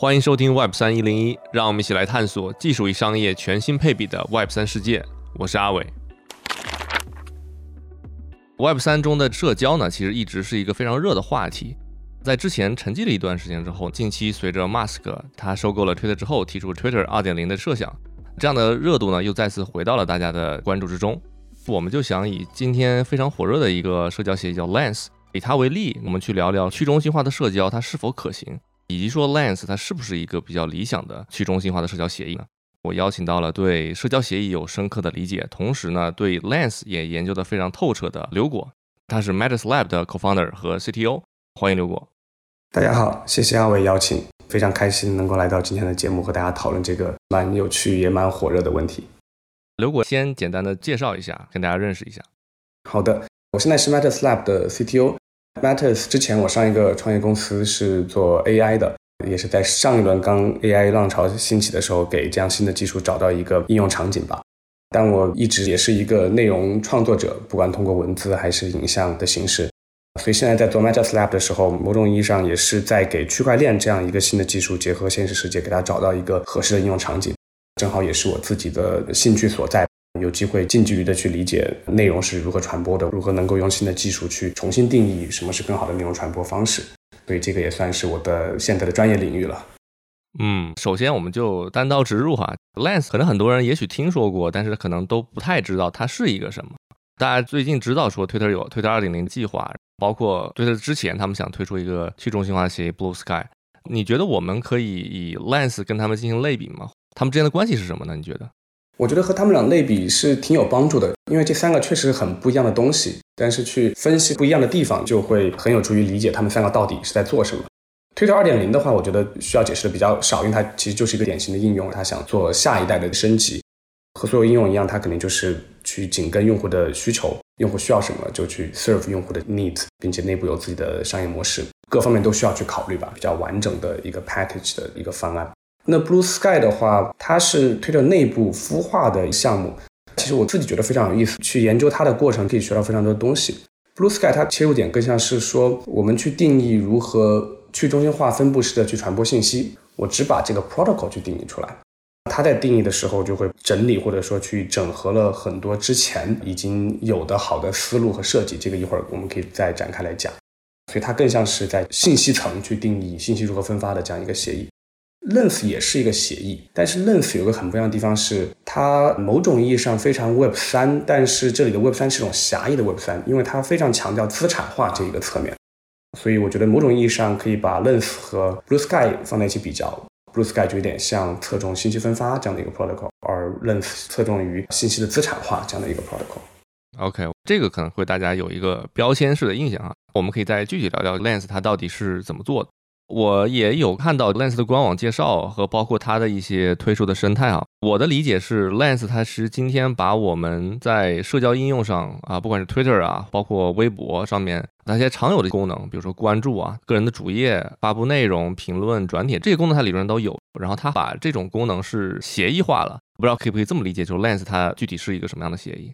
欢迎收听 Web 三一零一，让我们一起来探索技术与商业全新配比的 Web 三世界。我是阿伟。Web 三中的社交呢，其实一直是一个非常热的话题。在之前沉寂了一段时间之后，近期随着 Mask 他收购了 Twitter 之后，提出 Twitter 二点零的设想，这样的热度呢，又再次回到了大家的关注之中。我们就想以今天非常火热的一个社交协议叫 Lens，以它为例，我们去聊聊去中心化的社交它是否可行，以及说 Lens 它是不是一个比较理想的去中心化的社交协议呢？我邀请到了对社交协议有深刻的理解，同时呢对 Lens 也研究的非常透彻的刘果，他是 Matters Lab 的 Co-founder 和 CTO，欢迎刘果。大家好，谢谢二位邀请，非常开心能够来到今天的节目和大家讨论这个蛮有趣也蛮火热的问题。刘果先简单的介绍一下，跟大家认识一下。好的，我现在是 Matters Lab 的 CTO。Matters 之前我上一个创业公司是做 AI 的，也是在上一轮刚 AI 浪潮兴起的时候，给这样新的技术找到一个应用场景吧。但我一直也是一个内容创作者，不管通过文字还是影像的形式。所以现在在做 Matters Lab 的时候，某种意义上也是在给区块链这样一个新的技术结合现实世界，给它找到一个合适的应用场景。正好也是我自己的兴趣所在，有机会近距离的去理解内容是如何传播的，如何能够用新的技术去重新定义什么是更好的内容传播方式。所以这个也算是我的现在的专业领域了。嗯，首先我们就单刀直入哈，Lens 可能很多人也许听说过，但是可能都不太知道它是一个什么。大家最近知道说 Twitter 有 Twitter 二点零计划，包括 Twitter 之前他们想推出一个去中心化协议 Blue Sky。你觉得我们可以以 Lens 跟他们进行类比吗？他们之间的关系是什么呢？你觉得？我觉得和他们俩类比是挺有帮助的，因为这三个确实很不一样的东西，但是去分析不一样的地方，就会很有助于理解他们三个到底是在做什么。Twitter 二点零的话，我觉得需要解释的比较少，因为它其实就是一个典型的应用，它想做下一代的升级，和所有应用一样，它肯定就是去紧跟用户的需求，用户需要什么就去 serve 用户的 needs，并且内部有自己的商业模式，各方面都需要去考虑吧，比较完整的一个 package 的一个方案。那 Blue Sky 的话，它是推着内部孵化的项目。其实我自己觉得非常有意思，去研究它的过程可以学到非常多的东西。Blue Sky 它切入点更像是说，我们去定义如何去中心化分布式的去传播信息。我只把这个 protocol 去定义出来。它在定义的时候就会整理或者说去整合了很多之前已经有的好的思路和设计。这个一会儿我们可以再展开来讲。所以它更像是在信息层去定义信息如何分发的这样一个协议。Lens 也是一个协议，但是 Lens 有个很不一样的地方是，它某种意义上非常 Web 三，但是这里的 Web 三是一种狭义的 Web 三，因为它非常强调资产化这一个侧面，所以我觉得某种意义上可以把 Lens 和 Blue Sky 放在一起比较，Blue Sky 就有点像侧重信息分发这样的一个 protocol，而 Lens 侧重于信息的资产化这样的一个 protocol。OK，这个可能会大家有一个标签式的印象啊，我们可以再具体聊聊 Lens 它到底是怎么做的。我也有看到 Lens 的官网介绍和包括它的一些推出的生态啊。我的理解是，Lens 它是今天把我们在社交应用上啊，不管是 Twitter 啊，包括微博上面那些常有的功能，比如说关注啊、个人的主页、发布内容、评论、转帖这些功能，它理论上都有。然后它把这种功能是协议化了，不知道可不可以这么理解，就是 Lens 它具体是一个什么样的协议？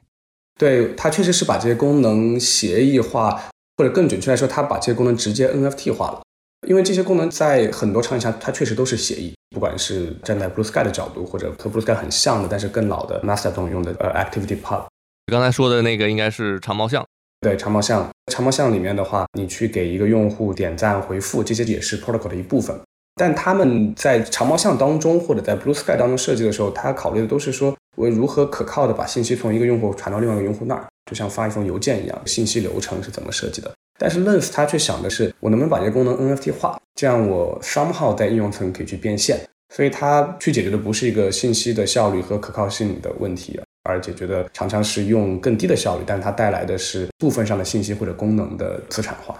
对，它确实是把这些功能协议化，或者更准确来说，它把这些功能直接 NFT 化了。因为这些功能在很多场景下，它确实都是协议，不管是站在 Blue Sky 的角度，或者和 Blue Sky 很像的，但是更老的 Mastodon 用的呃 Activity Pub。刚才说的那个应该是长毛象。对，长毛象，长毛象里面的话，你去给一个用户点赞、回复，这些也是 Protocol 的一部分。但他们在长毛象当中，或者在 Blue Sky 当中设计的时候，他考虑的都是说我如何可靠的把信息从一个用户传到另外一个用户那儿，就像发一封邮件一样，信息流程是怎么设计的。但是 Lens 它却想的是，我能不能把这个功能 NFT 化，这样我 somehow 在应用层可以去变现。所以它去解决的不是一个信息的效率和可靠性的问题，而解决的常常是用更低的效率，但它带来的是部分上的信息或者功能的资产化。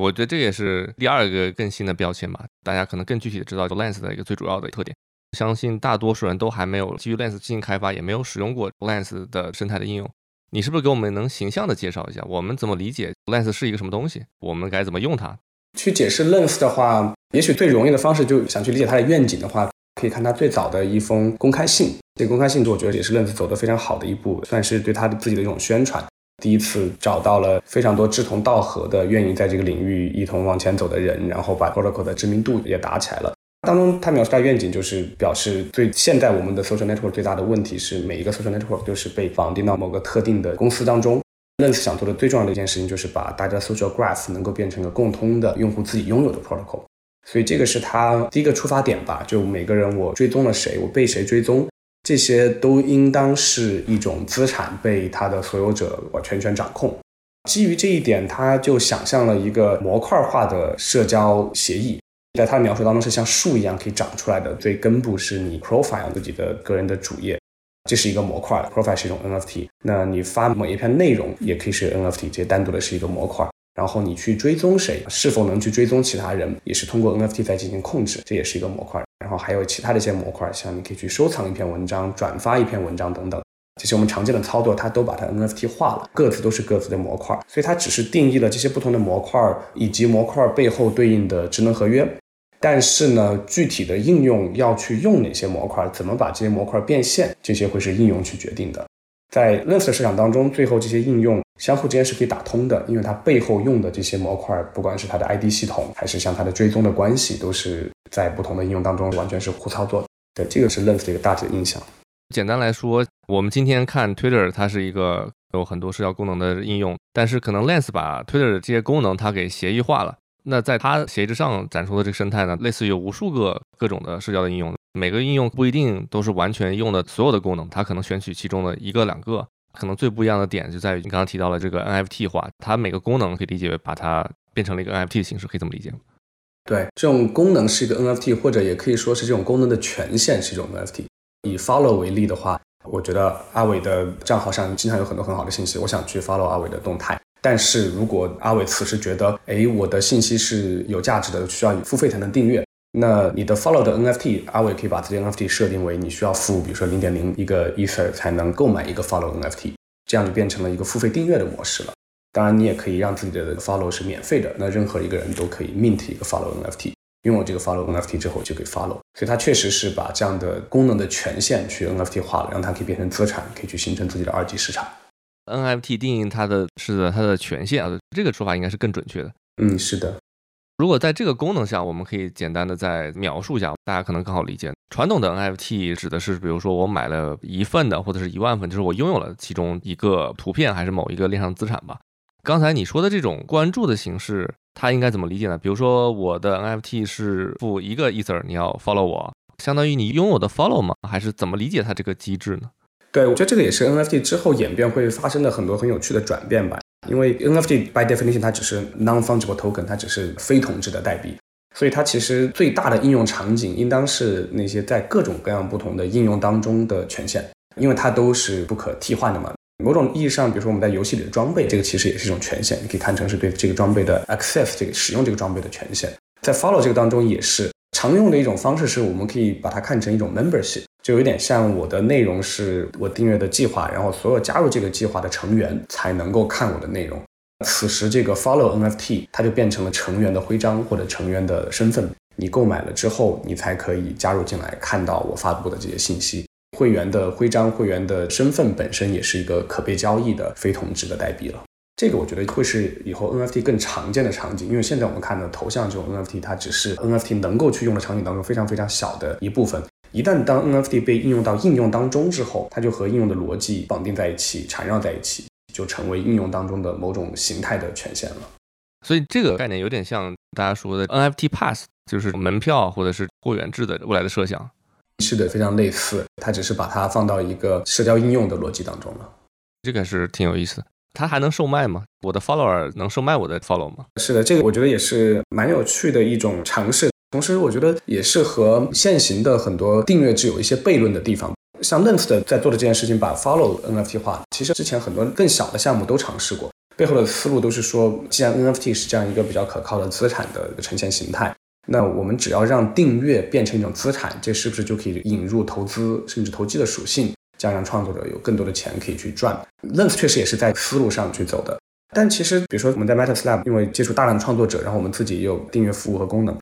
我觉得这也是第二个更新的标签吧，大家可能更具体的知道 Lens 的一个最主要的特点。相信大多数人都还没有基于 Lens 进行开发，也没有使用过 Lens 的生态的应用。你是不是给我们能形象的介绍一下，我们怎么理解 Lens 是一个什么东西？我们该怎么用它？去解释 Lens 的话，也许最容易的方式，就想去理解它的愿景的话，可以看它最早的一封公开信。这个公开信，我觉得也是 Lens 走得非常好的一步，算是对他的自己的一种宣传。第一次找到了非常多志同道合的、愿意在这个领域一同往前走的人，然后把 Protocol 的知名度也打起来了。当中他描述的愿景就是表示，最现在我们的 social network 最大的问题是每一个 social network 都是被绑定到某个特定的公司当中。Lens 想做的最重要的一件事情就是把大家 social graph 能够变成一个共通的用户自己拥有的 protocol。所以这个是他第一个出发点吧。就每个人我追踪了谁，我被谁追踪，这些都应当是一种资产，被他的所有者我全权掌控。基于这一点，他就想象了一个模块化的社交协议。在他的描述当中，是像树一样可以长出来的。最根部是你 profile 自己的个人的主页，这是一个模块。profile 是一种 NFT，那你发某一篇内容也可以是 NFT，这单独的是一个模块。然后你去追踪谁，是否能去追踪其他人，也是通过 NFT 在进行控制，这也是一个模块。然后还有其他的一些模块，像你可以去收藏一篇文章、转发一篇文章等等。这些我们常见的操作，它都把它 NFT 化了，各自都是各自的模块，所以它只是定义了这些不同的模块以及模块背后对应的智能合约。但是呢，具体的应用要去用哪些模块，怎么把这些模块变现，这些会是应用去决定的。在 Lens 的市场当中，最后这些应用相互之间是可以打通的，因为它背后用的这些模块，不管是它的 ID 系统，还是像它的追踪的关系，都是在不同的应用当中完全是互操作。对，这个是 Lens 的一个大体的印象。简单来说，我们今天看 Twitter，它是一个有很多社交功能的应用，但是可能 Lens 把 Twitter 的这些功能它给协议化了。那在它协议之上展出的这个生态呢，类似于无数个各种的社交的应用，每个应用不一定都是完全用的所有的功能，它可能选取其中的一个两个。可能最不一样的点就在于你刚刚提到了这个 NFT 化，它每个功能可以理解为把它变成了一个 NFT 的形式，可以这么理解吗？对，这种功能是一个 NFT，或者也可以说是这种功能的权限是一种 NFT。以 follow 为例的话，我觉得阿伟的账号上经常有很多很好的信息，我想去 follow 阿伟的动态。但是如果阿伟此时觉得，哎，我的信息是有价值的，需要付费才能订阅，那你的 follow 的 NFT，阿伟可以把这些 NFT 设定为你需要付，比如说零点零一个 ether 才能购买一个 follow NFT，这样就变成了一个付费订阅的模式了。当然，你也可以让自己的 follow 是免费的，那任何一个人都可以 mint 一个 follow NFT。拥有这个 follow NFT 之后就可以 follow，所以它确实是把这样的功能的权限去 NFT 化了，让它可以变成资产，可以去形成自己的二级市场。NFT 定义它的是它的权限啊，这个说法应该是更准确的。嗯，是的。如果在这个功能下，我们可以简单的再描述一下，大家可能更好理解。传统的 NFT 指的是，比如说我买了一份的，或者是一万份，就是我拥有了其中一个图片，还是某一个链上资产吧。刚才你说的这种关注的形式。它应该怎么理解呢？比如说我的 NFT 是付一个 Ether，你要 follow 我，相当于你拥有的 follow 吗？还是怎么理解它这个机制呢？对，我觉得这个也是 NFT 之后演变会发生的很多很有趣的转变吧。因为 NFT by definition 它只是 non-fungible token，它只是非同质的代币，所以它其实最大的应用场景应当是那些在各种各样不同的应用当中的权限，因为它都是不可替换的嘛。某种意义上，比如说我们在游戏里的装备，这个其实也是一种权限，你可以看成是对这个装备的 access，这个使用这个装备的权限。在 follow 这个当中也是常用的一种方式，是我们可以把它看成一种 membership，就有点像我的内容是我订阅的计划，然后所有加入这个计划的成员才能够看我的内容。此时这个 follow NFT 它就变成了成员的徽章或者成员的身份，你购买了之后，你才可以加入进来，看到我发布的这些信息。会员的徽章、会员的身份本身也是一个可被交易的非同质的代币了。这个我觉得会是以后 NFT 更常见的场景，因为现在我们看的头像这种 NFT，它只是 NFT 能够去用的场景当中非常非常小的一部分。一旦当 NFT 被应用到应用当中之后，它就和应用的逻辑绑定在一起、缠绕在一起，就成为应用当中的某种形态的权限了。所以这个概念有点像大家说的 NFT Pass，就是门票或者是会员制的未来的设想。是的，非常类似，它只是把它放到一个社交应用的逻辑当中了。这个是挺有意思的。它还能售卖吗？我的 follower 能售卖我的 follow 吗？是的，这个我觉得也是蛮有趣的一种尝试。同时，我觉得也是和现行的很多订阅制有一些悖论的地方。像 Lens 的在做的这件事情，把 follow NFT 化，其实之前很多更小的项目都尝试过，背后的思路都是说，既然 NFT 是这样一个比较可靠的资产的呈现形态。那我们只要让订阅变成一种资产，这是不是就可以引入投资甚至投机的属性，这样让创作者有更多的钱可以去赚？Lens 确实也是在思路上去走的。但其实，比如说我们在 Meta Slab，因为接触大量的创作者，然后我们自己也有订阅服务和功能，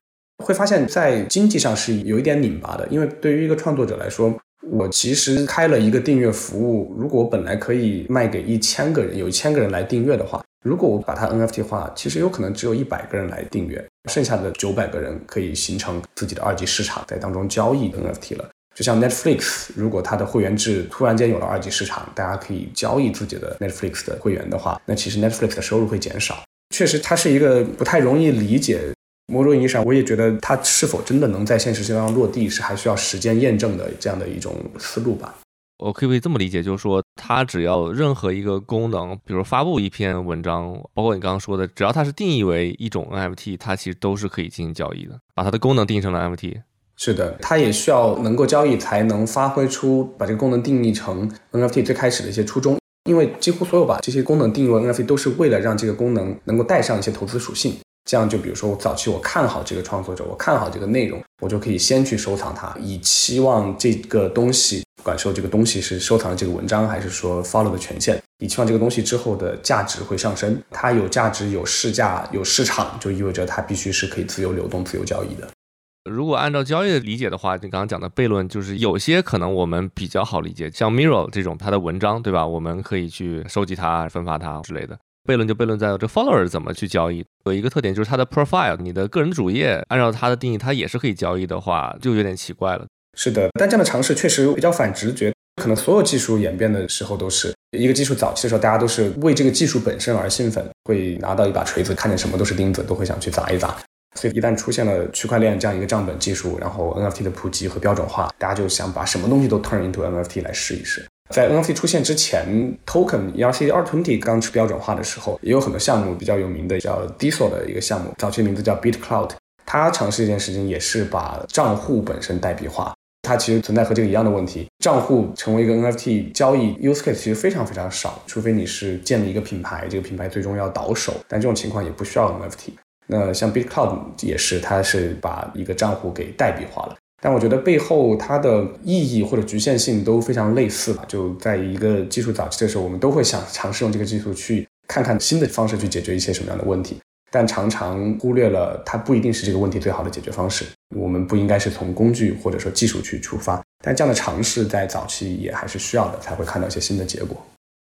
会发现，在经济上是有一点拧巴的。因为对于一个创作者来说，我其实开了一个订阅服务，如果我本来可以卖给一千个人，有一千个人来订阅的话，如果我把它 NFT 化，其实有可能只有一百个人来订阅。剩下的九百个人可以形成自己的二级市场，在当中交易 NFT 了。就像 Netflix，如果它的会员制突然间有了二级市场，大家可以交易自己的 Netflix 的会员的话，那其实 Netflix 的收入会减少。确实，它是一个不太容易理解。某种意义上，我也觉得它是否真的能在现实世界上落地，是还需要时间验证的这样的一种思路吧。我可不可以这么理解，就是说，它只要任何一个功能，比如发布一篇文章，包括你刚刚说的，只要它是定义为一种 NFT，它其实都是可以进行交易的。把它的功能定义成了 NFT。是的，它也需要能够交易，才能发挥出把这个功能定义成 NFT 最开始的一些初衷。因为几乎所有把这些功能定义为 NFT，都是为了让这个功能能够带上一些投资属性。这样就比如说，我早期我看好这个创作者，我看好这个内容，我就可以先去收藏它，以期望这个东西，不管说这个东西是收藏这个文章，还是说 follow 的权限，以期望这个东西之后的价值会上升。它有价值、有市价、有市场，就意味着它必须是可以自由流动、自由交易的。如果按照交易的理解的话，你刚刚讲的悖论就是有些可能我们比较好理解，像 Mirror 这种它的文章，对吧？我们可以去收集它、分发它之类的。悖论就悖论在这 follower 怎么去交易，有一个特点就是它的 profile，你的个人主页，按照它的定义，它也是可以交易的话，就有点奇怪了。是的，但这样的尝试确实比较反直觉，可能所有技术演变的时候都是一个技术早期的时候，大家都是为这个技术本身而兴奋，会拿到一把锤子，看见什么都是钉子，都会想去砸一砸。所以一旦出现了区块链这样一个账本技术，然后 NFT 的普及和标准化，大家就想把什么东西都 turn into NFT 来试一试。在 NFT 出现之前，Token ERC 二 twenty 刚去标准化的时候，也有很多项目比较有名的，叫 Diesel 的一个项目，早期名字叫 BitCloud。它尝试一件事情，也是把账户本身代币化。它其实存在和这个一样的问题，账户成为一个 NFT 交易 use case 其实非常非常少，除非你是建立一个品牌，这个品牌最终要倒手，但这种情况也不需要 NFT。那像 BitCloud 也是，它是把一个账户给代币化了。但我觉得背后它的意义或者局限性都非常类似吧。就在一个技术早期的时候，我们都会想尝试用这个技术去看看新的方式去解决一些什么样的问题，但常常忽略了它不一定是这个问题最好的解决方式。我们不应该是从工具或者说技术去出发，但这样的尝试在早期也还是需要的，才会看到一些新的结果。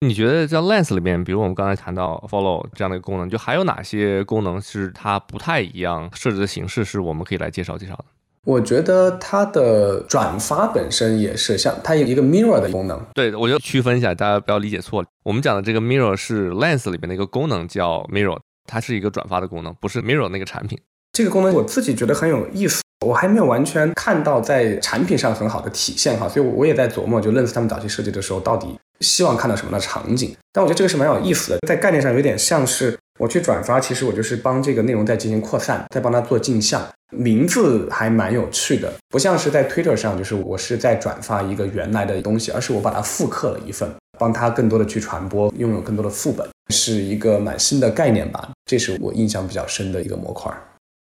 你觉得在 Lens 里面，比如我们刚才谈到 Follow 这样的一个功能，就还有哪些功能是它不太一样设置的形式，是我们可以来介绍介绍的？我觉得它的转发本身也是像它有一个 mirror 的功能。对，我就区分一下，大家不要理解错了。我们讲的这个 mirror 是 Lens 里面的一个功能，叫 mirror，它是一个转发的功能，不是 mirror 那个产品。这个功能我自己觉得很有意思，我还没有完全看到在产品上很好的体现哈，所以我也在琢磨，就 Lens 他们早期设计的时候，到底希望看到什么的场景。但我觉得这个是蛮有意思的，在概念上有点像是。我去转发，其实我就是帮这个内容在进行扩散，在帮它做镜像。名字还蛮有趣的，不像是在 Twitter 上，就是我是在转发一个原来的东西，而是我把它复刻了一份，帮它更多的去传播，拥有更多的副本，是一个蛮新的概念吧。这是我印象比较深的一个模块。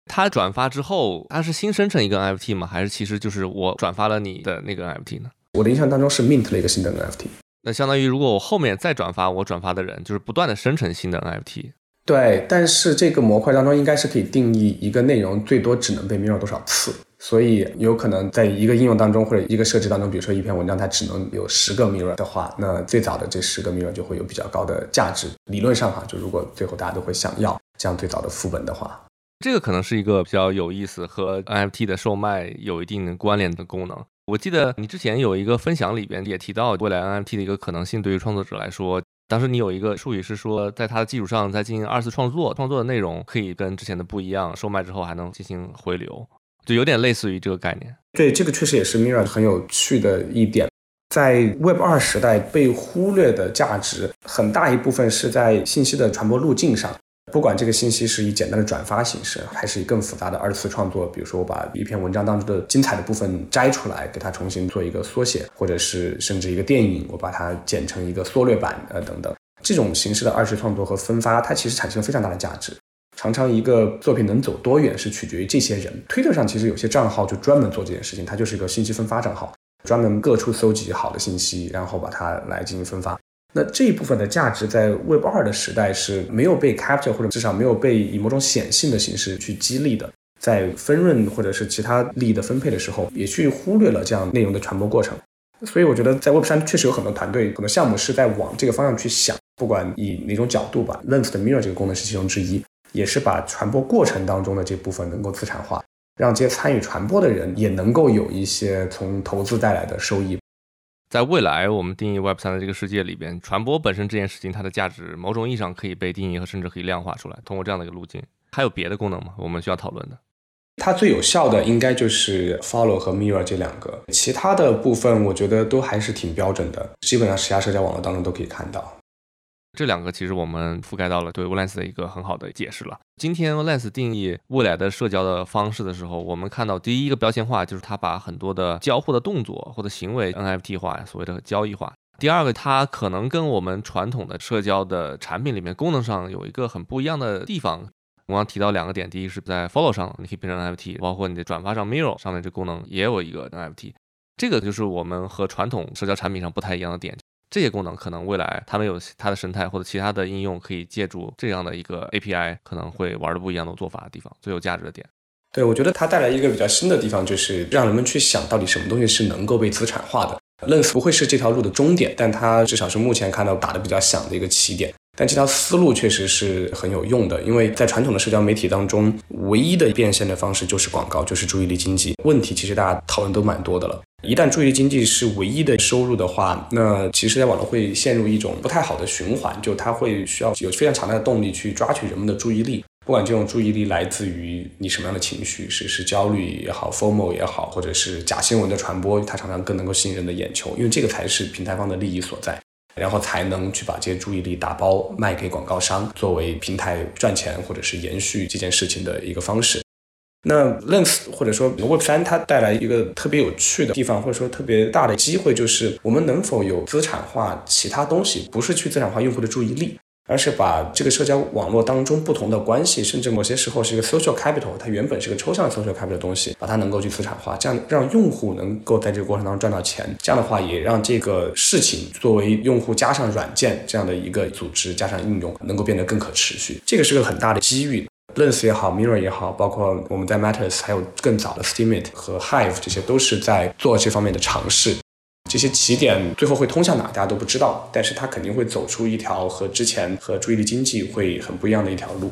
它转发之后，它是新生成一个 NFT 吗？还是其实就是我转发了你的那个 NFT 呢？我的印象当中是 mint 了一个新的 NFT。那相当于如果我后面再转发我转发的人，就是不断的生成新的 NFT。对，但是这个模块当中应该是可以定义一个内容最多只能被 mirror 多少次，所以有可能在一个应用当中或者一个设置当中，比如说一篇文章它只能有十个 mirror 的话，那最早的这十个 mirror 就会有比较高的价值。理论上哈，就如果最后大家都会想要这样最早的副本的话，这个可能是一个比较有意思和 NFT 的售卖有一定的关联的功能。我记得你之前有一个分享里边也提到未来 NFT 的一个可能性，对于创作者来说。当时你有一个术语是说，在它的基础上再进行二次创作，创作的内容可以跟之前的不一样，售卖之后还能进行回流，就有点类似于这个概念。对，这个确实也是 Mirror 很有趣的一点，在 Web 二时代被忽略的价值，很大一部分是在信息的传播路径上。不管这个信息是以简单的转发形式，还是以更复杂的二次创作，比如说我把一篇文章当中的精彩的部分摘出来，给它重新做一个缩写，或者是甚至一个电影，我把它剪成一个缩略版，呃等等，这种形式的二次创作和分发，它其实产生了非常大的价值。常常一个作品能走多远，是取决于这些人。推特上其实有些账号就专门做这件事情，它就是一个信息分发账号，专门各处搜集好的信息，然后把它来进行分发。那这一部分的价值在 Web 二的时代是没有被 capture 或者至少没有被以某种显性的形式去激励的，在分润或者是其他利益的分配的时候，也去忽略了这样内容的传播过程。所以我觉得在 Web 三确实有很多团队、很多项目是在往这个方向去想，不管以哪种角度吧，Lens 的 Mirror 这个功能是其中之一。也是把传播过程当中的这部分能够资产化，让这些参与传播的人也能够有一些从投资带来的收益。在未来，我们定义 Web 三的这个世界里边，传播本身这件事情，它的价值某种意义上可以被定义和甚至可以量化出来。通过这样的一个路径，还有别的功能吗？我们需要讨论的。它最有效的应该就是 Follow 和 Mirror 这两个，其他的部分我觉得都还是挺标准的，基本上其他社交网络当中都可以看到。这两个其实我们覆盖到了对 w a l e n s 的一个很好的解释了。今天 w a l e n s 定义未来的社交的方式的时候，我们看到第一个标签化就是它把很多的交互的动作或者行为 NFT 化，所谓的交易化。第二个，它可能跟我们传统的社交的产品里面功能上有一个很不一样的地方。我刚提到两个点，第一是在 Follow 上你可以变成 NFT，包括你的转发上 Mirror 上面这功能也有一个 NFT，这个就是我们和传统社交产品上不太一样的点。这些功能可能未来他们有它的生态或者其他的应用，可以借助这样的一个 API，可能会玩的不一样的做法的地方，最有价值的点。对，我觉得它带来一个比较新的地方，就是让人们去想到底什么东西是能够被资产化的。Lens 不会是这条路的终点，但它至少是目前看到打的比较响的一个起点。但这条思路确实是很有用的，因为在传统的社交媒体当中，唯一的变现的方式就是广告，就是注意力经济。问题其实大家讨论都蛮多的了。一旦注意力经济是唯一的收入的话，那其实社交网络会陷入一种不太好的循环，就它会需要有非常强大的动力去抓取人们的注意力，不管这种注意力来自于你什么样的情绪，是是焦虑也好，formal 也好，或者是假新闻的传播，它常常更能够吸引人的眼球，因为这个才是平台方的利益所在，然后才能去把这些注意力打包卖给广告商，作为平台赚钱或者是延续这件事情的一个方式。那 Lens 或者说 Web 三，它带来一个特别有趣的地方，或者说特别大的机会，就是我们能否有资产化其他东西，不是去资产化用户的注意力，而是把这个社交网络当中不同的关系，甚至某些时候是一个 social capital，它原本是个抽象的 social capital 的东西，把它能够去资产化，这样让用户能够在这个过程当中赚到钱。这样的话，也让这个事情作为用户加上软件这样的一个组织加上应用，能够变得更可持续。这个是个很大的机遇。Lens 也好，Mirror 也好，包括我们在 Matters，还有更早的 Steemit 和 Hive，这些都是在做这方面的尝试。这些起点最后会通向哪，大家都不知道，但是它肯定会走出一条和之前和注意力经济会很不一样的一条路。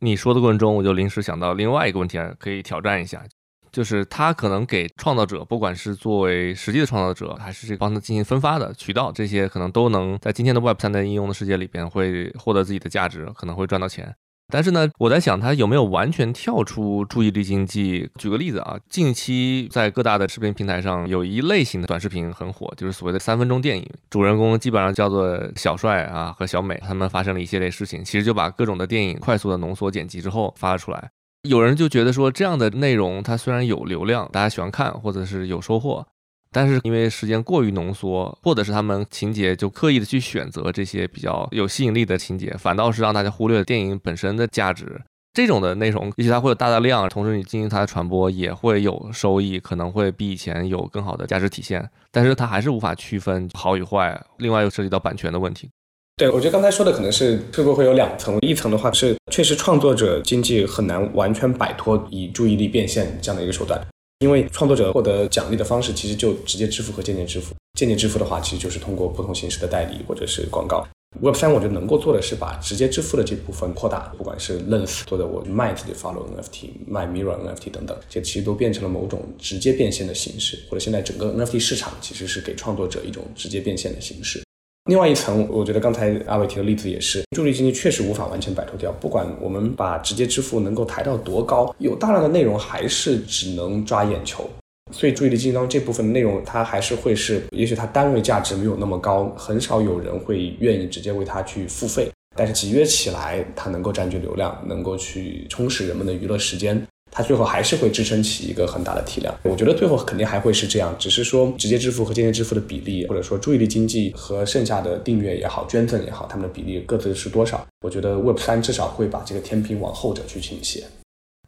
你说的过程中，我就临时想到另外一个问题，可以挑战一下，就是它可能给创造者，不管是作为实际的创造者，还是这个帮他进行分发的渠道，这些可能都能在今天的 Web 三的应用的世界里边会获得自己的价值，可能会赚到钱。但是呢，我在想它有没有完全跳出注意力经济。举个例子啊，近期在各大的视频平台上有一类型的短视频很火，就是所谓的三分钟电影，主人公基本上叫做小帅啊和小美，他们发生了一系列事情，其实就把各种的电影快速的浓缩剪辑之后发了出来。有人就觉得说，这样的内容它虽然有流量，大家喜欢看或者是有收获。但是因为时间过于浓缩，或者是他们情节就刻意的去选择这些比较有吸引力的情节，反倒是让大家忽略了电影本身的价值。这种的内容，也许它会有大的量，同时你进行它的传播也会有收益，可能会比以前有更好的价值体现。但是它还是无法区分好与坏。另外又涉及到版权的问题。对，我觉得刚才说的可能是会不会有两层，一层的话是确实创作者经济很难完全摆脱以注意力变现这样的一个手段。因为创作者获得奖励的方式其实就直接支付和间接支付。间接支付的话，其实就是通过不同形式的代理或者是广告。Web 三我觉得能够做的是把直接支付的这部分扩大，不管是 Lens 做的我卖自己 Follow NFT、卖 Mirror NFT 等等，这其实都变成了某种直接变现的形式。或者现在整个 NFT 市场其实是给创作者一种直接变现的形式。另外一层，我觉得刚才阿伟提的例子也是，助力经济确实无法完全摆脱掉。不管我们把直接支付能够抬到多高，有大量的内容还是只能抓眼球。所以注意力经济当中这部分内容，它还是会是，也许它单位价值没有那么高，很少有人会愿意直接为它去付费。但是集约起来，它能够占据流量，能够去充实人们的娱乐时间。它最后还是会支撑起一个很大的体量，我觉得最后肯定还会是这样，只是说直接支付和间接支付的比例，或者说注意力经济和剩下的订阅也好、捐赠也好，他们的比例各自是多少？我觉得 Web 三至少会把这个天平往后者去倾斜。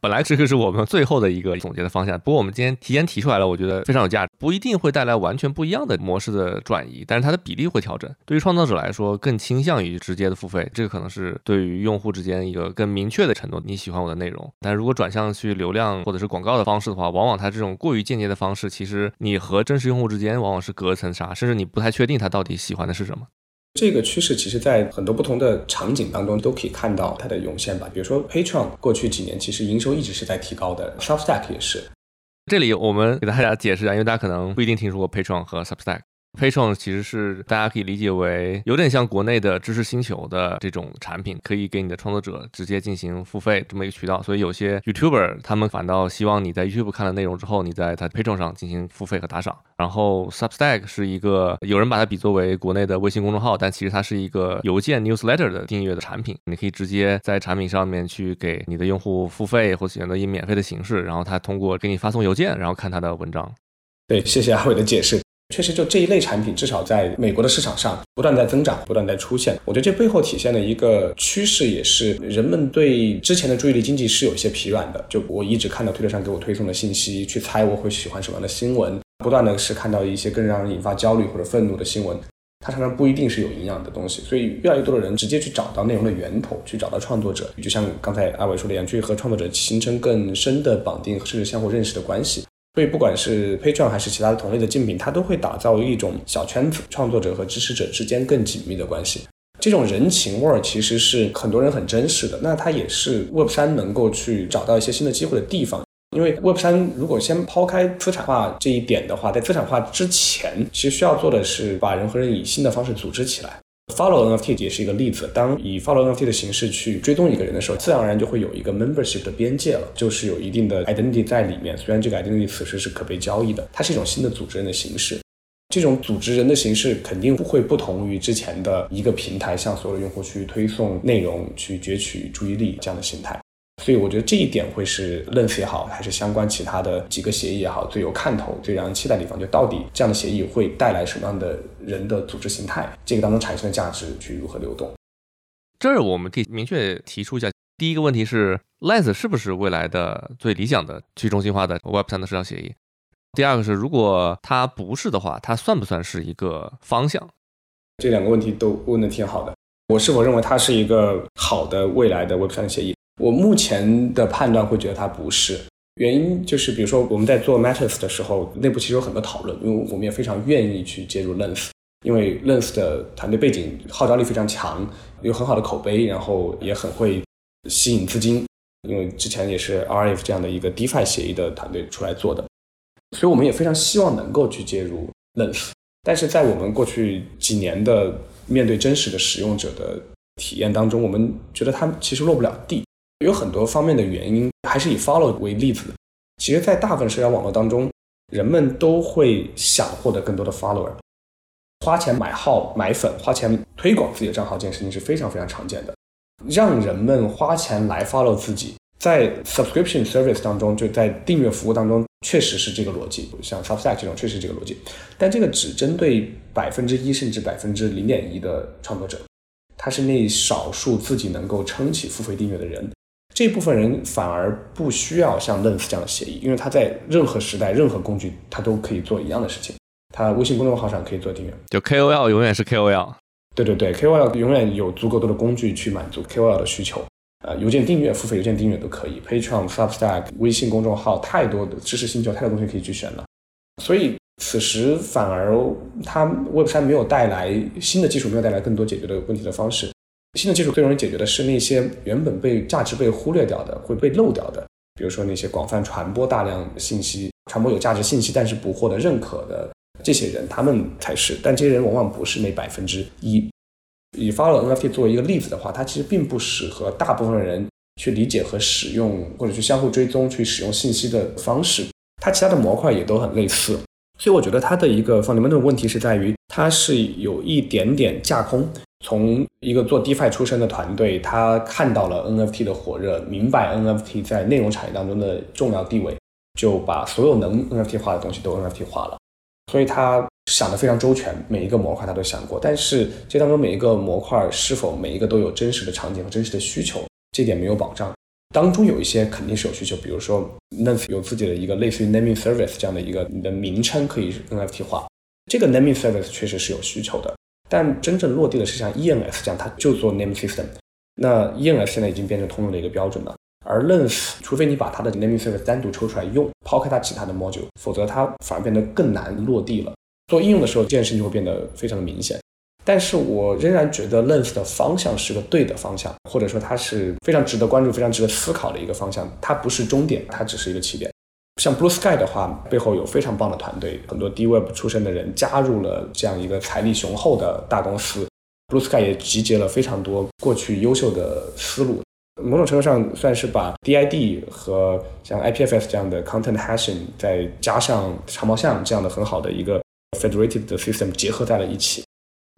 本来这个是我们最后的一个总结的方向，不过我们今天提前提出来了，我觉得非常有价值，不一定会带来完全不一样的模式的转移，但是它的比例会调整。对于创作者来说，更倾向于直接的付费，这个可能是对于用户之间一个更明确的承诺，你喜欢我的内容。但如果转向去流量或者是广告的方式的话，往往它这种过于间接的方式，其实你和真实用户之间往往是隔层纱，甚至你不太确定他到底喜欢的是什么。这个趋势其实，在很多不同的场景当中都可以看到它的涌现吧。比如说，Patreon 过去几年其实营收一直是在提高的，Substack 也是。这里我们给大家解释一下，因为大家可能不一定听说过 Patreon 和 Substack。Patreon 其实是大家可以理解为有点像国内的知识星球的这种产品，可以给你的创作者直接进行付费这么一个渠道。所以有些 YouTuber 他们反倒希望你在 YouTube 看了内容之后，你在他 Patreon 上进行付费和打赏。然后 Substack 是一个有人把它比作为国内的微信公众号，但其实它是一个邮件 newsletter 的订阅的产品。你可以直接在产品上面去给你的用户付费，或者选择以免费的形式，然后他通过给你发送邮件，然后看他的文章。对，谢谢阿伟的解释。确实，就这一类产品，至少在美国的市场上不断在增长，不断在出现。我觉得这背后体现的一个趋势，也是人们对之前的注意力经济是有一些疲软的。就我一直看到推特上给我推送的信息，去猜我会喜欢什么样的新闻，不断的是看到一些更让人引发焦虑或者愤怒的新闻，它常常不一定是有营养的东西。所以，越来越多的人直接去找到内容的源头，去找到创作者，就像刚才阿伟说的一样，去和创作者形成更深的绑定，甚至相互认识的关系。所以，不管是 Patreon 还是其他的同类的竞品，它都会打造一种小圈子，创作者和支持者之间更紧密的关系。这种人情味儿其实是很多人很珍视的。那它也是 Web 三能够去找到一些新的机会的地方。因为 Web 三如果先抛开资产化这一点的话，在资产化之前，其实需要做的是把人和人以新的方式组织起来。Follow NFT 也是一个例子。当以 Follow NFT 的形式去追踪一个人的时候，自然而然就会有一个 membership 的边界了，就是有一定的 identity 在里面。虽然这个 identity 此时是可被交易的，它是一种新的组织人的形式。这种组织人的形式肯定不会不同于之前的一个平台向所有的用户去推送内容、去攫取注意力这样的形态。所以我觉得这一点会是 Lens 也好，还是相关其他的几个协议也好，最有看头、最让人期待的地方，就到底这样的协议会带来什么样的人的组织形态，这个当中产生的价值去如何流动。这儿我们可以明确提出一下，第一个问题是 Lens 是不是未来的最理想的去中心化的 Web 三的社交协议？第二个是，如果它不是的话，它算不算是一个方向？这两个问题都问的挺好的。我是否认为它是一个好的未来的 Web 三的协议？我目前的判断会觉得它不是，原因就是，比如说我们在做 Matters 的时候，内部其实有很多讨论，因为我们也非常愿意去介入 Lens，因为 Lens 的团队背景号召力非常强，有很好的口碑，然后也很会吸引资金，因为之前也是 RF 这样的一个 DeFi 协议的团队出来做的，所以我们也非常希望能够去介入 Lens，但是在我们过去几年的面对真实的使用者的体验当中，我们觉得它其实落不了地。有很多方面的原因，还是以 follow 为例子的。其实，在大部分社交网络当中，人们都会想获得更多的 follower，花钱买号、买粉，花钱推广自己的账号，这件事情是非常非常常见的。让人们花钱来 follow 自己，在 subscription service 当中，就在订阅服务当中，确实是这个逻辑。像 Substack 这种，确实这个逻辑。但这个只针对百分之一甚至百分之零点一的创作者，他是那少数自己能够撑起付费订阅的人。这部分人反而不需要像 Lens 这样的协议，因为他在任何时代、任何工具，他都可以做一样的事情。他微信公众号上可以做订阅，就 KOL 永远是 KOL。对对对，KOL 永远有足够多的工具去满足 KOL 的需求。呃，邮件订阅、付费邮件订阅都可以，Patreon、Substack、微信公众号，太多的知识星球，太多东西可以去选了。所以此时反而它 Web 三没有带来新的技术，没有带来更多解决的问题的方式。新的技术最容易解决的是那些原本被价值被忽略掉的、会被漏掉的，比如说那些广泛传播大量信息、传播有价值信息但是不获得认可的这些人，他们才是。但这些人往往不是那百分之一。以 Follow NFT 作为一个例子的话，它其实并不适合大部分人去理解和使用，或者去相互追踪、去使用信息的方式。它其他的模块也都很类似，所以我觉得它的一个 fundamental 问题是在于，它是有一点点架空。从一个做 DeFi 出身的团队，他看到了 NFT 的火热，明白 NFT 在内容产业当中的重要地位，就把所有能 NFT 化的东西都 NFT 化了。所以他想的非常周全，每一个模块他都想过。但是这当中每一个模块是否每一个都有真实的场景和真实的需求，这点没有保障。当中有一些肯定是有需求，比如说 n e 有自己的一个类似于 Naming Service 这样的一个你的名称可以 NFT 化，这个 Naming Service 确实是有需求的。但真正落地的是像 ENS 这样，它就做 Name System。那 ENS 现在已经变成通用的一个标准了。而 Lens，除非你把它的 Name System 单独抽出来用，抛开它其他的 Module，否则它反而变得更难落地了。做应用的时候，这件事情就会变得非常的明显。但是我仍然觉得 Lens 的方向是个对的方向，或者说它是非常值得关注、非常值得思考的一个方向。它不是终点，它只是一个起点。像 Blue Sky 的话，背后有非常棒的团队，很多 D Web 出身的人加入了这样一个财力雄厚的大公司。Blue Sky 也集结了非常多过去优秀的思路，某种程度上算是把 DID 和像 IPFS 这样的 Content Hashing，再加上长毛象这样的很好的一个 Federated 的 System 结合在了一起。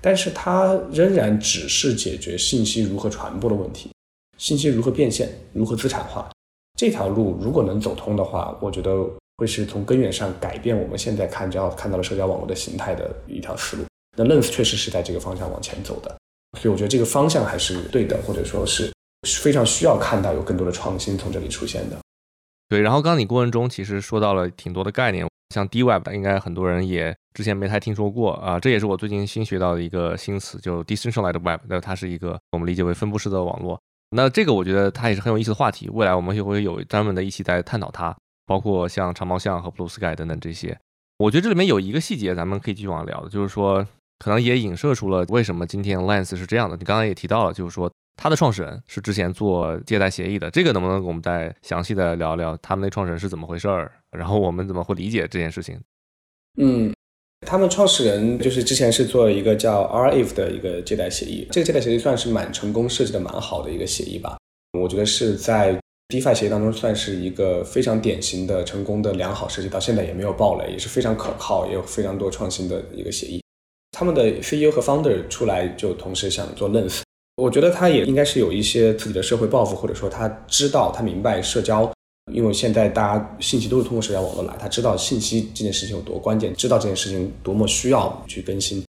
但是它仍然只是解决信息如何传播的问题，信息如何变现、如何资产化这条路，如果能走通的话，我觉得会是从根源上改变我们现在看到看到了社交网络的形态的一条思路。那 Lens 确实是在这个方向往前走的，所以我觉得这个方向还是对的，或者说是非常需要看到有更多的创新从这里出现的。对，然后刚刚你过程中其实说到了挺多的概念。像 D Web 应该很多人也之前没太听说过啊，这也是我最近新学到的一个新词，就 Decentralized Web。那它是一个我们理解为分布式的网络。那这个我觉得它也是很有意思的话题，未来我们也会有专门的一起在探讨它，包括像长毛象和 Blue Sky 等等这些。我觉得这里面有一个细节，咱们可以继续往聊，就是说可能也影射出了为什么今天 Lens 是这样的。你刚刚也提到了，就是说。他的创始人是之前做借贷协议的，这个能不能我们再详细的聊聊他们那创始人是怎么回事儿？然后我们怎么会理解这件事情？嗯，他们创始人就是之前是做了一个叫 R F 的一个借贷协议，这个借贷协议算是蛮成功，设计的蛮好的一个协议吧。我觉得是在 DeFi 协议当中算是一个非常典型的成功的良好设计，到现在也没有爆雷，也是非常可靠，也有非常多创新的一个协议。他们的 CEO 和 Founder 出来就同时想做 Lens。我觉得他也应该是有一些自己的社会抱负，或者说他知道他明白社交，因为现在大家信息都是通过社交网络来，他知道信息这件事情有多关键，知道这件事情多么需要去更新，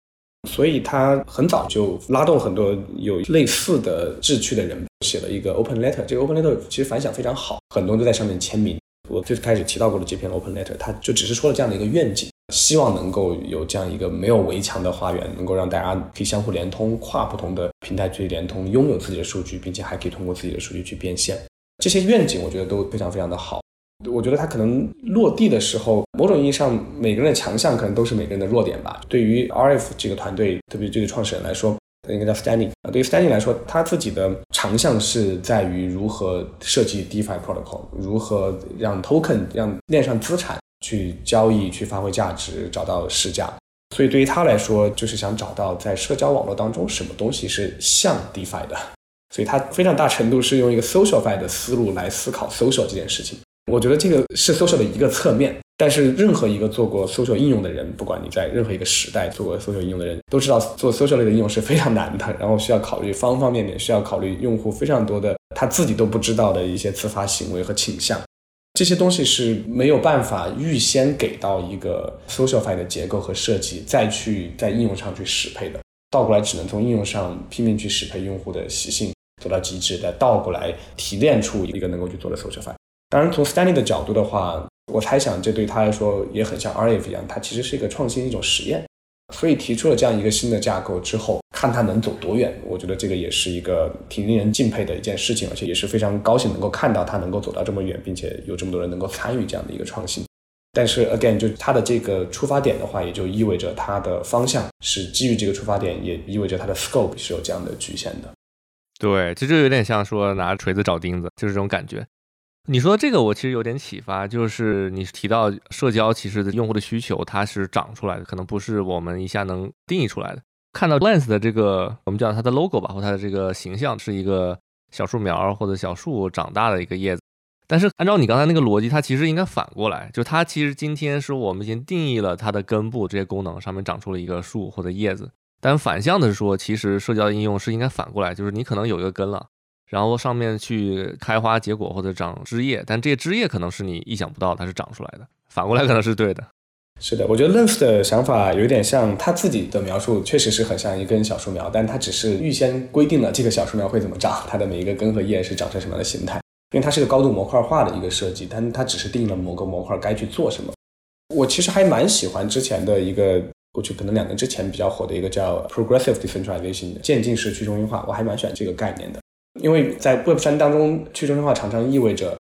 所以他很早就拉动很多有类似的志趣的人，写了一个 open letter。这个 open letter 其实反响非常好，很多人都在上面签名。我最开始提到过的这篇 open letter，他就只是说了这样的一个愿景。希望能够有这样一个没有围墙的花园，能够让大家可以相互连通，跨不同的平台去连通，拥有自己的数据，并且还可以通过自己的数据去变现。这些愿景我觉得都非常非常的好。我觉得它可能落地的时候，某种意义上每个人的强项可能都是每个人的弱点吧。对于 RF 这个团队，特别这个创始人来说，他应该叫 Stanley 啊。对于 Stanley 来说，他自己的长项是在于如何设计 DeFi protocol，如何让 token 让链上资产。去交易，去发挥价值，找到市价。所以对于他来说，就是想找到在社交网络当中什么东西是像 DeFi 的。所以他非常大程度是用一个 SocialFi 的思路来思考 Social 这件事情。我觉得这个是 Social 的一个侧面。但是任何一个做过 Social 应用的人，不管你在任何一个时代做过 Social 应用的人，都知道做 Social 类的应用是非常难的，然后需要考虑方方面面，需要考虑用户非常多的他自己都不知道的一些自发行为和倾向。这些东西是没有办法预先给到一个 SocialFi 的结构和设计，再去在应用上去适配的。倒过来只能从应用上拼命去适配用户的习性，做到极致，再倒过来提炼出一个能够去做的 SocialFi。当然，从 Stanley 的角度的话，我猜想这对他来说也很像 RF 一样，它其实是一个创新一种实验。所以提出了这样一个新的架构之后，看它能走多远，我觉得这个也是一个挺令人敬佩的一件事情，而且也是非常高兴能够看到它能够走到这么远，并且有这么多人能够参与这样的一个创新。但是 again，就它的这个出发点的话，也就意味着它的方向是基于这个出发点，也意味着它的 scope 是有这样的局限的。对，这就有点像说拿锤子找钉子，就是这种感觉。你说这个我其实有点启发，就是你提到社交其实用户的需求它是长出来的，可能不是我们一下能定义出来的。看到 Lens 的这个我们叫它的 logo 吧，或它的这个形象是一个小树苗或者小树长大的一个叶子，但是按照你刚才那个逻辑，它其实应该反过来，就它其实今天是我们先定义了它的根部这些功能上面长出了一个树或者叶子，但反向的是说，其实社交应用是应该反过来，就是你可能有一个根了。然后上面去开花结果或者长枝叶，但这些枝叶可能是你意想不到它是长出来的，反过来可能是对的。是的，我觉得 Lens 的想法有点像他自己的描述，确实是很像一根小树苗，但他只是预先规定了这个小树苗会怎么长，它的每一个根和叶是长成什么样的形态，因为它是个高度模块化的一个设计，但它只是定了某个模块该去做什么。我其实还蛮喜欢之前的一个过去可能两年之前比较火的一个叫 Progressive Decentralization 渐进式去中心化，我还蛮喜欢这个概念的。因为在 Web 三当中，去中心化常常意味着，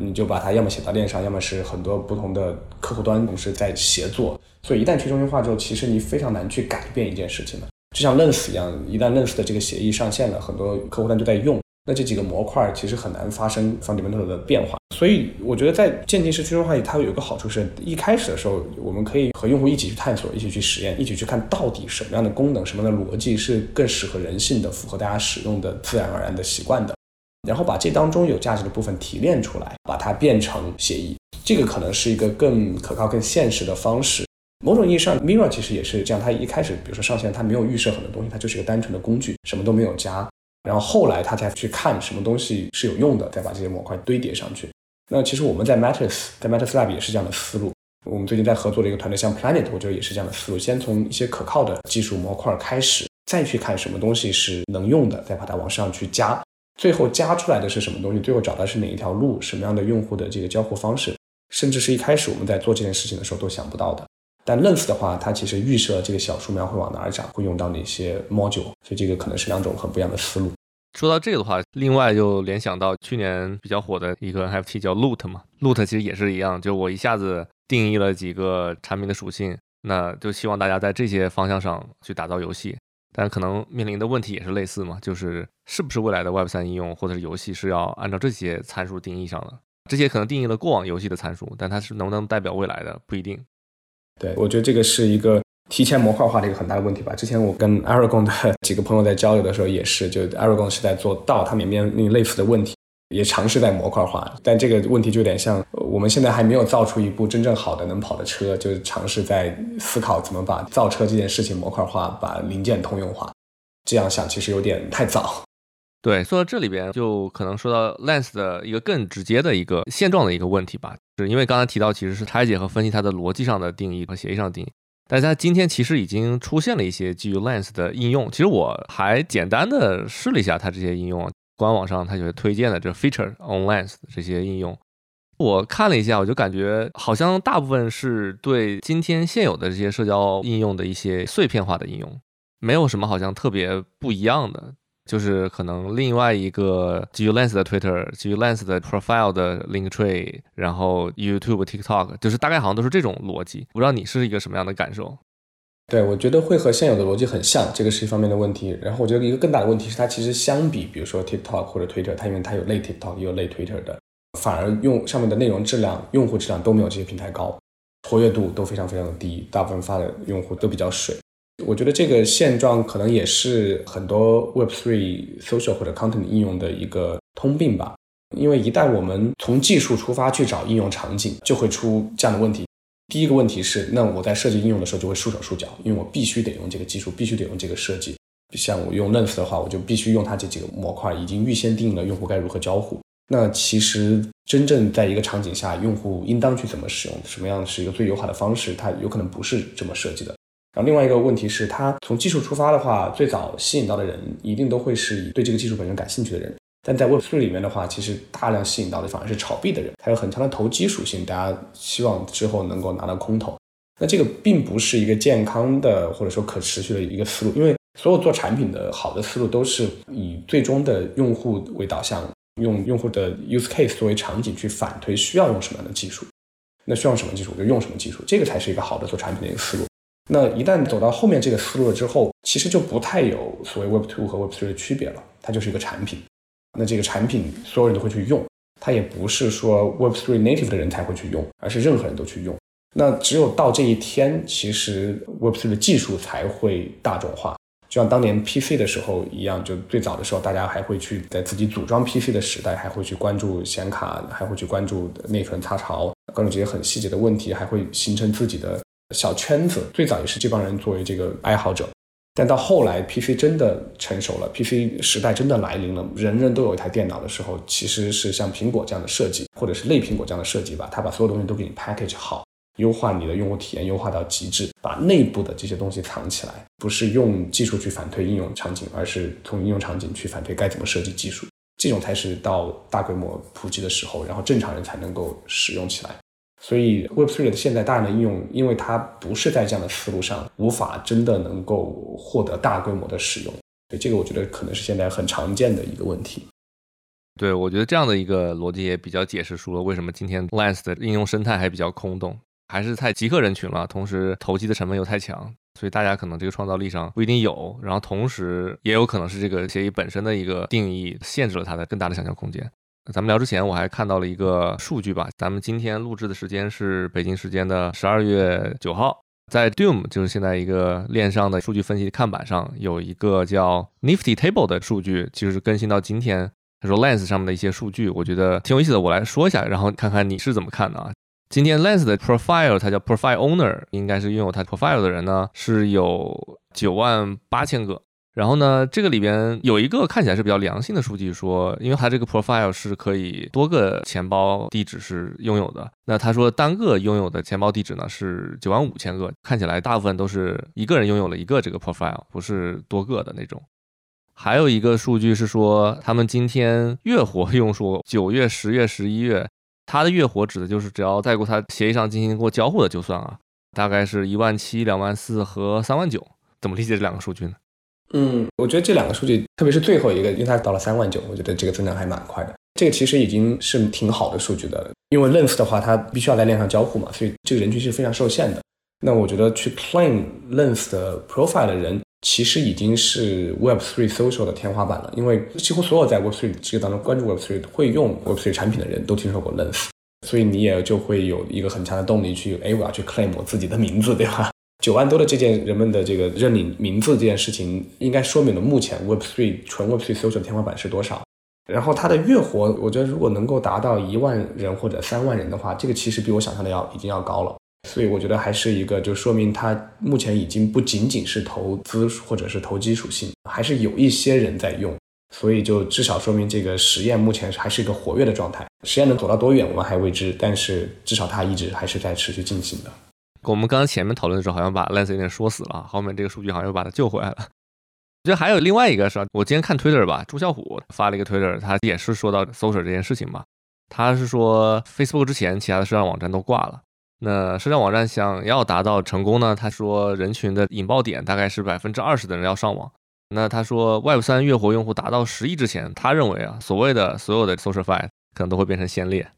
你就把它要么写到链上，要么是很多不同的客户端同时在协作。所以一旦去中心化之后，其实你非常难去改变一件事情了。就像 Lens 一样，一旦 Lens 的这个协议上线了，很多客户端就在用，那这几个模块其实很难发生 fundamental 的变化。所以我觉得在渐进式去中心化，它有一个好处是，一开始的时候我们可以和用户一起去探索，一起去实验，一起去看到底什么样的功能、什么样的逻辑是更适合人性的、符合大家使用的自然而然的习惯的，然后把这当中有价值的部分提炼出来，把它变成协议，这个可能是一个更可靠、更现实的方式。某种意义上，Mirror 其实也是这样。它一开始，比如说上线，它没有预设很多东西，它就是一个单纯的工具，什么都没有加。然后后来他才去看什么东西是有用的，再把这些模块堆叠上去。那其实我们在 Matters，在 Matters Lab 也是这样的思路。我们最近在合作的一个团队，像 Planet，我觉得也是这样的思路。先从一些可靠的技术模块开始，再去看什么东西是能用的，再把它往上去加。最后加出来的是什么东西？最后找到是哪一条路，什么样的用户的这个交互方式，甚至是一开始我们在做这件事情的时候都想不到的。但 Lens 的话，它其实预设这个小树苗会往哪儿长，会用到哪些 module，所以这个可能是两种很不一样的思路。说到这个的话，另外就联想到去年比较火的一个 NFT 叫 Loot 嘛，Loot 其实也是一样，就我一下子定义了几个产品的属性，那就希望大家在这些方向上去打造游戏，但可能面临的问题也是类似嘛，就是是不是未来的 Web 三应用或者是游戏是要按照这些参数定义上的？这些可能定义了过往游戏的参数，但它是能不能代表未来的不一定。对，我觉得这个是一个提前模块化的一个很大的问题吧。之前我跟 Aragon 的 几个朋友在交流的时候，也是，就 Aragon 是在做到，他们也面临类似的问题，也尝试在模块化。但这个问题就有点像，我们现在还没有造出一部真正好的能跑的车，就尝试在思考怎么把造车这件事情模块化，把零件通用化。这样想其实有点太早。对，说到这里边，就可能说到 Lens 的一个更直接的一个现状的一个问题吧，是因为刚才提到其实是拆解和分析它的逻辑上的定义和协议上的定义，但是它今天其实已经出现了一些基于 Lens 的应用。其实我还简单的试了一下它这些应用，官网上它有推荐的这 feature on Lens 这些应用，我看了一下，我就感觉好像大部分是对今天现有的这些社交应用的一些碎片化的应用，没有什么好像特别不一样的。就是可能另外一个基于 Lens 的 Twitter，基于 Lens 的 Profile 的 Link Tree，然后 YouTube、TikTok，就是大概好像都是这种逻辑。不知道你是一个什么样的感受？对，我觉得会和现有的逻辑很像，这个是一方面的问题。然后我觉得一个更大的问题是，它其实相比，比如说 TikTok 或者 Twitter，它因为它有类 TikTok 也有类 Twitter 的，反而用上面的内容质量、用户质量都没有这些平台高，活跃度都非常非常的低，大部分发的用户都比较水。我觉得这个现状可能也是很多 Web3 social 或者 content 应用的一个通病吧。因为一旦我们从技术出发去找应用场景，就会出这样的问题。第一个问题是，那我在设计应用的时候就会束手束脚，因为我必须得用这个技术，必须得用这个设计。像我用 Lens 的话，我就必须用它这几个模块，已经预先定了用户该如何交互。那其实真正在一个场景下，用户应当去怎么使用，什么样是一个最优化的方式，它有可能不是这么设计的。然后另外一个问题是，它从技术出发的话，最早吸引到的人一定都会是对这个技术本身感兴趣的人。但在 Web3 里面的话，其实大量吸引到的反而是炒币的人，它有很强的投机属性，大家希望之后能够拿到空投。那这个并不是一个健康的或者说可持续的一个思路，因为所有做产品的好的思路都是以最终的用户为导向，用用户的 use case 作为场景去反推需要用什么样的技术，那需要什么技术我就用什么技术，这个才是一个好的做产品的一个思路。那一旦走到后面这个思路了之后，其实就不太有所谓 Web Two 和 Web Three 的区别了，它就是一个产品。那这个产品所有人都会去用，它也不是说 Web Three native 的人才会去用，而是任何人都去用。那只有到这一天，其实 Web Three 的技术才会大众化，就像当年 PC 的时候一样，就最早的时候，大家还会去在自己组装 PC 的时代，还会去关注显卡，还会去关注内存插槽，关注这些很细节的问题，还会形成自己的。小圈子最早也是这帮人作为这个爱好者，但到后来 PC 真的成熟了，PC 时代真的来临了，人人都有一台电脑的时候，其实是像苹果这样的设计，或者是类苹果这样的设计吧，它把所有东西都给你 package 好，优化你的用户体验，优化到极致，把内部的这些东西藏起来，不是用技术去反推应用场景，而是从应用场景去反推该怎么设计技术，这种才是到大规模普及的时候，然后正常人才能够使用起来。所以 Web3 的现在大量的应用，因为它不是在这样的思路上，无法真的能够获得大规模的使用。对这个，我觉得可能是现在很常见的一个问题。对，我觉得这样的一个逻辑也比较解释出了为什么今天 Lens 的应用生态还比较空洞，还是太极客人群了，同时投机的成本又太强。所以大家可能这个创造力上不一定有，然后同时也有可能是这个协议本身的一个定义限制了它的更大的想象空间。咱们聊之前，我还看到了一个数据吧，咱们今天录制的时间是北京时间的十二月九号，在 Doom 就是现在一个链上的数据分析看板上有一个叫 Nifty Table 的数据，其实是更新到今天。他说 Lens 上面的一些数据，我觉得挺有意思的，我来说一下，然后看看你是怎么看的啊。今天 Lens 的 Profile，它叫 Profile Owner，应该是拥有它 Profile 的人呢是有九万八千个。然后呢，这个里边有一个看起来是比较良心的数据，说因为它这个 Profile 是可以多个钱包地址是拥有的。那他说单个拥有的钱包地址呢是九万五千个，看起来大部分都是一个人拥有了一个这个 Profile，不是多个的那种。还有一个数据是说，他们今天月活用户九月、十月、十一月，它的月活指的就是只要在过它协议上进行过交互的就算啊，大概是一万七、两万四和三万九，怎么理解这两个数据呢？嗯，我觉得这两个数据，特别是最后一个，因为它到了三万九，我觉得这个增长还蛮快的。这个其实已经是挺好的数据的，因为 Lens 的话，它必须要在链上交互嘛，所以这个人群是非常受限的。那我觉得去 claim Lens 的 profile 的人。其实已经是 Web3 social 的天花板了，因为几乎所有在 Web3 这个当中关注 Web3 会用 Web3 产品的人都听说过 Lens，所以你也就会有一个很强的动力去，哎，我要去 claim 我自己的名字，对吧？九万多的这件人们的这个认领名字这件事情，应该说明了目前 Web3 纯 Web3 social 天花板是多少。然后它的月活，我觉得如果能够达到一万人或者三万人的话，这个其实比我想象的要已经要高了。所以我觉得还是一个，就说明它目前已经不仅仅是投资或者是投机属性，还是有一些人在用，所以就至少说明这个实验目前还是一个活跃的状态。实验能走到多远，我们还未知，但是至少它一直还是在持续进行的。我们刚刚前面讨论的时候，好像把 Lens 有点说死了，后面这个数据好像又把它救回来了。我觉得还有另外一个是吧，我今天看 Twitter 吧，朱啸虎发了一个 Twitter，他也是说到 Social 这件事情嘛，他是说 Facebook 之前其他的社交网站都挂了。那社交网站想要达到成功呢？他说人群的引爆点大概是百分之二十的人要上网。那他说 Web 三月活用户达到十亿之前，他认为啊，所谓的所有的 social file 可能都会变成先烈。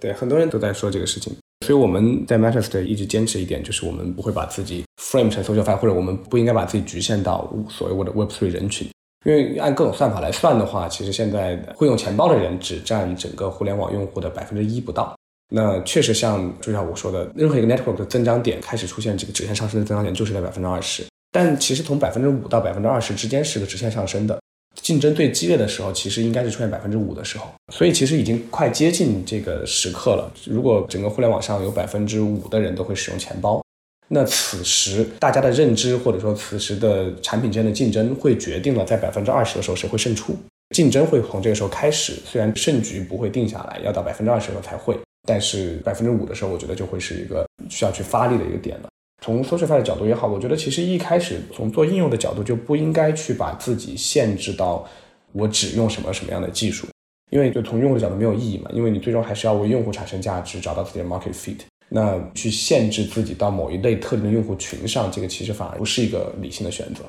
对，很多人都在说这个事情。所以我们在 Manchester 一直坚持一点，就是我们不会把自己 frame 成 social f i 或者我们不应该把自己局限到所谓的 Web three 人群。因为按各种算法来算的话，其实现在会用钱包的人只占整个互联网用户的百分之一不到。那确实像朱小武说的，任何一个 network 的增长点开始出现这个直线上升的增长点，就是在百分之二十。但其实从百分之五到百分之二十之间是个直线上升的，竞争最激烈的时候，其实应该是出现百分之五的时候。所以其实已经快接近这个时刻了。如果整个互联网上有百分之五的人都会使用钱包，那此时大家的认知或者说此时的产品间的竞争，会决定了在百分之二十的时候谁会胜出。竞争会从这个时候开始，虽然胜局不会定下来，要到百分之二十的时候才会。但是百分之五的时候，我觉得就会是一个需要去发力的一个点了。从 SocialFi 的角度也好，我觉得其实一开始从做应用的角度就不应该去把自己限制到我只用什么什么样的技术，因为就从用户的角度没有意义嘛。因为你最终还是要为用户产生价值，找到自己的 market fit。那去限制自己到某一类特定的用户群上，这个其实反而不是一个理性的选择。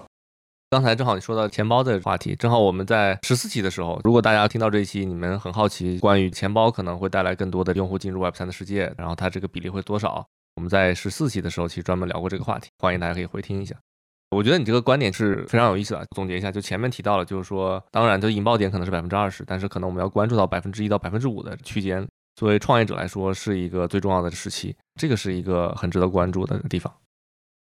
刚才正好你说到钱包的话题，正好我们在十四期的时候，如果大家听到这一期，你们很好奇关于钱包可能会带来更多的用户进入 Web 三的世界，然后它这个比例会多少？我们在十四期的时候其实专门聊过这个话题，欢迎大家可以回听一下。我觉得你这个观点是非常有意思的。总结一下，就前面提到了，就是说，当然这引爆点可能是百分之二十，但是可能我们要关注到百分之一到百分之五的区间，作为创业者来说是一个最重要的时期，这个是一个很值得关注的地方。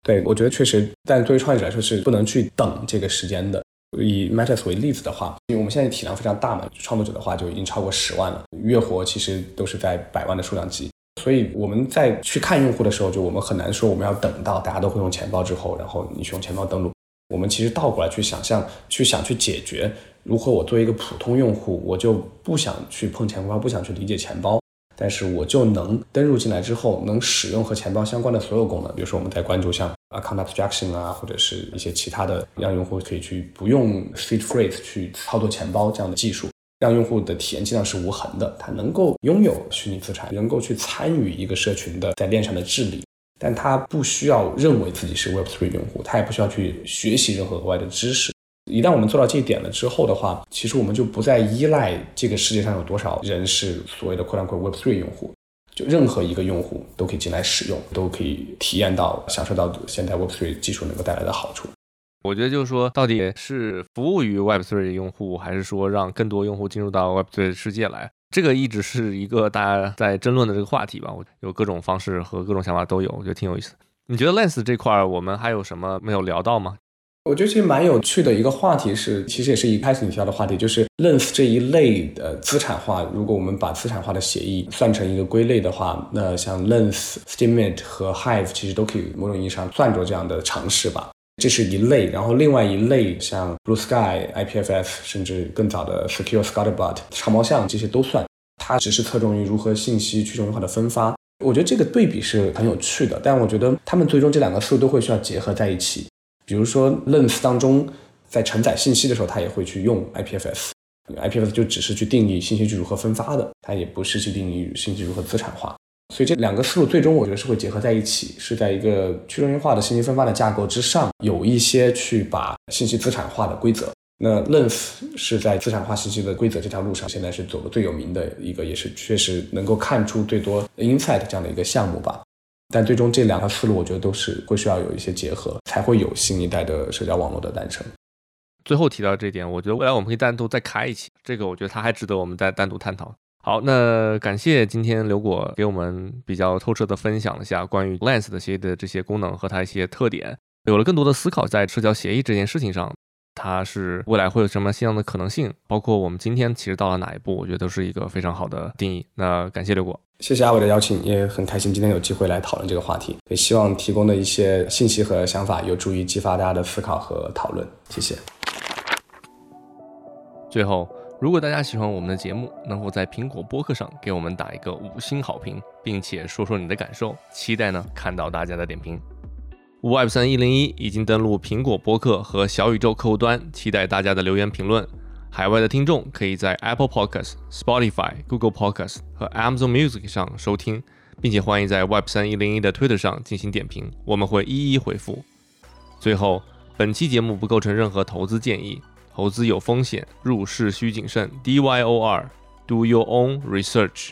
对，我觉得确实，但对于创业者来说是不能去等这个时间的。以 Matters 为例子的话，因为我们现在体量非常大嘛，创作者的话就已经超过十万了，月活其实都是在百万的数量级。所以我们在去看用户的时候，就我们很难说我们要等到大家都会用钱包之后，然后你去用钱包登录。我们其实倒过来去想象，去想去解决，如何我作为一个普通用户，我就不想去碰钱包，不想去理解钱包。但是我就能登入进来之后，能使用和钱包相关的所有功能，比如说我们在关注像 account abstraction 啊，或者是一些其他的，让用户可以去不用 seed phrase 去操作钱包这样的技术，让用户的体验尽量是无痕的，他能够拥有虚拟资产，能够去参与一个社群的在链上的治理，但他不需要认为自己是 Web3 用户，他也不需要去学习任何额外的知识。一旦我们做到这一点了之后的话，其实我们就不再依赖这个世界上有多少人是所谓的扩展 Web3 用户。就任何一个用户都可以进来使用，都可以体验到、享受到现在 Web3 技术能够带来的好处。我觉得就是说，到底是服务于 Web3 的用户，还是说让更多用户进入到 Web3 世界来？这个一直是一个大家在争论的这个话题吧。我有各种方式和各种想法都有，我觉得挺有意思。你觉得 Lens 这块儿我们还有什么没有聊到吗？我觉得其实蛮有趣的一个话题是，其实也是一开始你提到的话题，就是 Lens 这一类的资产化。如果我们把资产化的协议算成一个归类的话，那像 Lens、Steemit 和 Hive 其实都可以某种意义上算作这样的尝试吧。这是一类，然后另外一类像 Blue Sky、IPFS，甚至更早的 Secure Scuttlebot、长毛象这些都算。它只是侧重于如何信息去中心化的分发。我觉得这个对比是很有趣的，但我觉得他们最终这两个思路都会需要结合在一起。比如说，Lens 当中在承载信息的时候，它也会去用 IPFS，IPFS 就只是去定义信息是如何分发的，它也不是去定义信息如何资产化。所以这两个思路最终我觉得是会结合在一起，是在一个去中心化的信息分发的架构之上，有一些去把信息资产化的规则。那 Lens 是在资产化信息的规则这条路上，现在是走的最有名的一个，也是确实能够看出最多 insight 这样的一个项目吧。但最终这两条思路，我觉得都是会需要有一些结合，才会有新一代的社交网络的诞生。最后提到这点，我觉得未来我们可以单独再开一期，这个我觉得它还值得我们再单独探讨。好，那感谢今天刘果给我们比较透彻的分享了一下关于 Lens 的协议的这些功能和它一些特点，有了更多的思考在社交协议这件事情上。它是未来会有什么新样的可能性？包括我们今天其实到了哪一步，我觉得都是一个非常好的定义。那感谢刘果，谢谢阿伟的邀请，也很开心今天有机会来讨论这个话题，也希望提供的一些信息和想法有助于激发大家的思考和讨论。谢谢。最后，如果大家喜欢我们的节目，能否在苹果播客上给我们打一个五星好评，并且说说你的感受？期待呢看到大家的点评。Web 三一零一已经登录苹果播客和小宇宙客户端，期待大家的留言评论。海外的听众可以在 Apple Podcast、Spotify、Google Podcast 和 Amazon Music 上收听，并且欢迎在 Web 三一零一的 Twitter 上进行点评，我们会一一回复。最后，本期节目不构成任何投资建议，投资有风险，入市需谨慎。D Y O R，Do your own research。